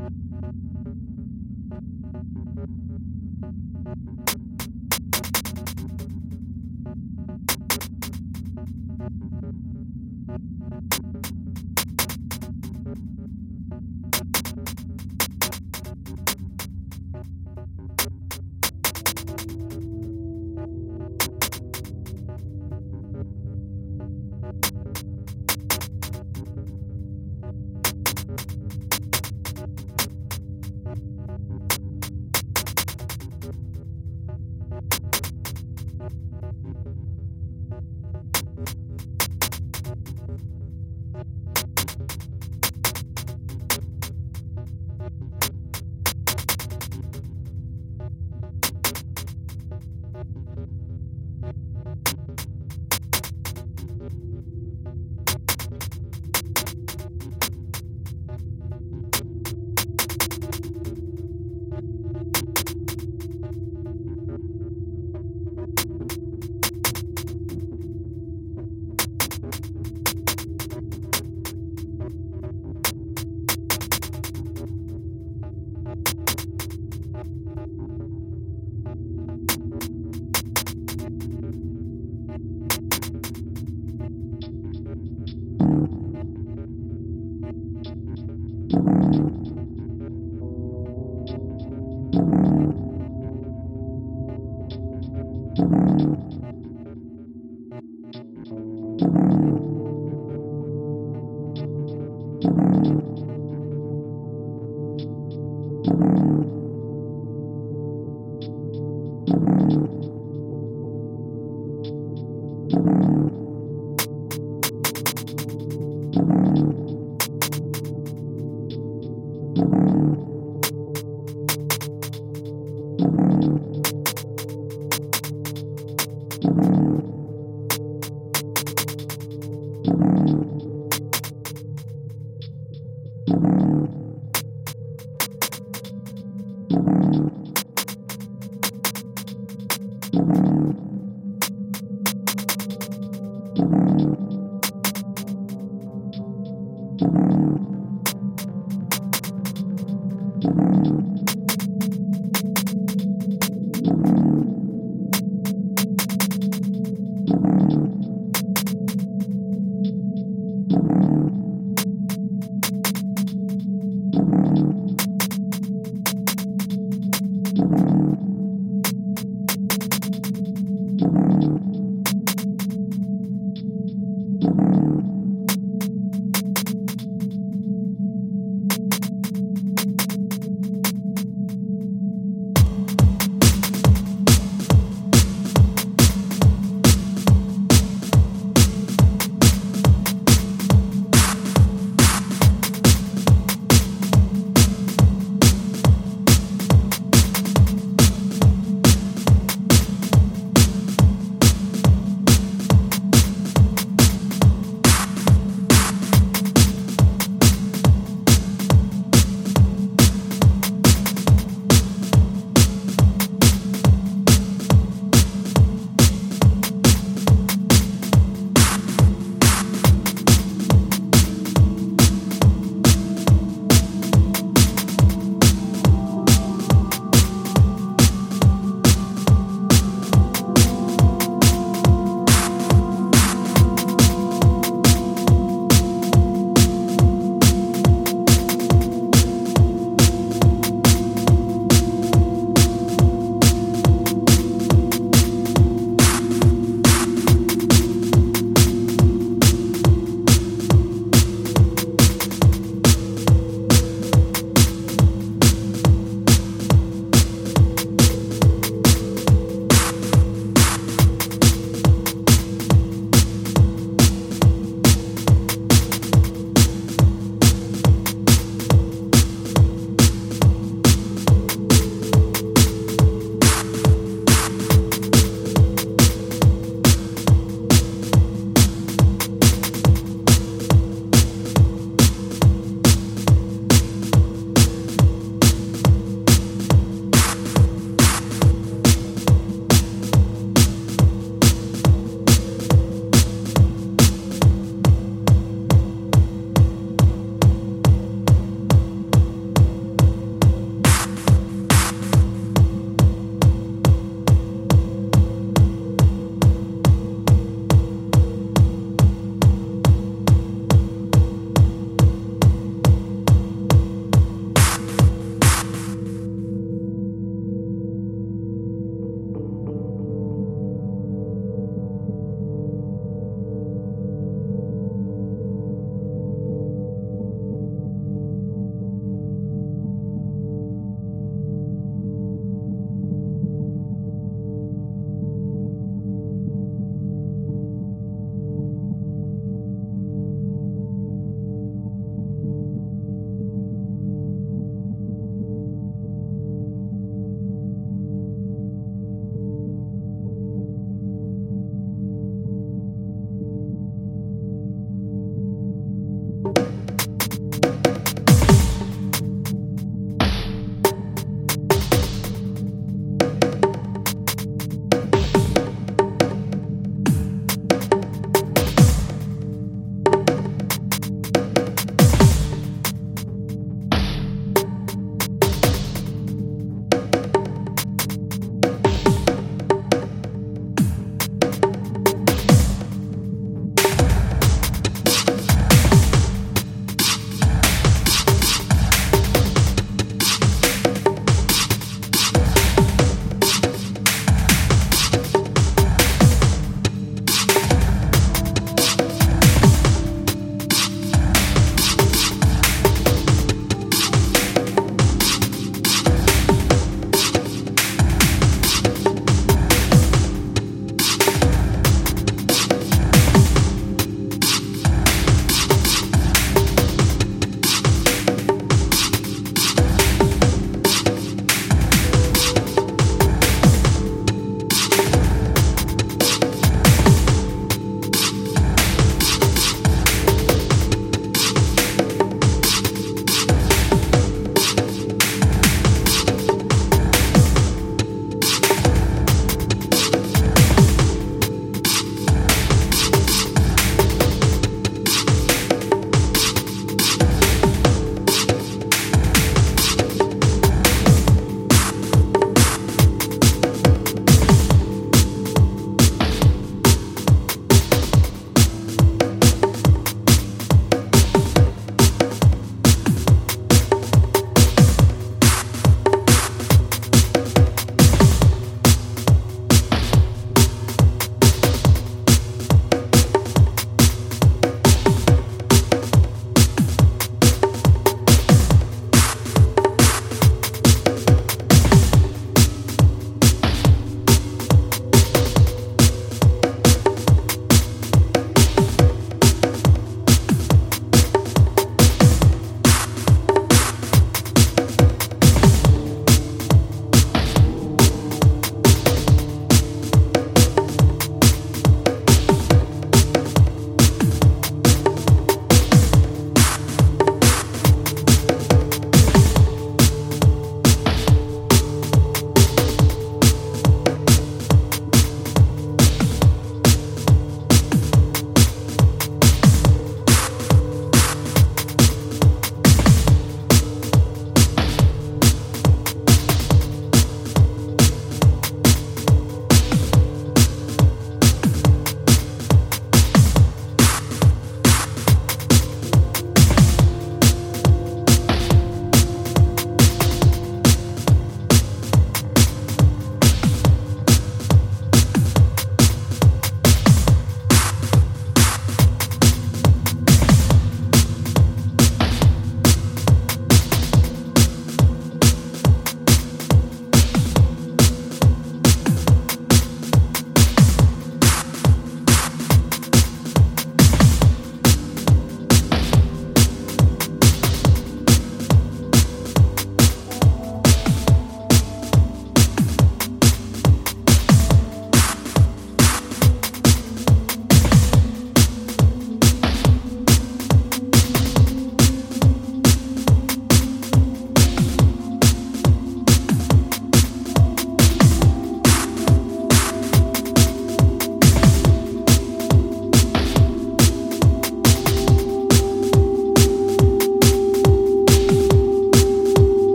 Thank you. you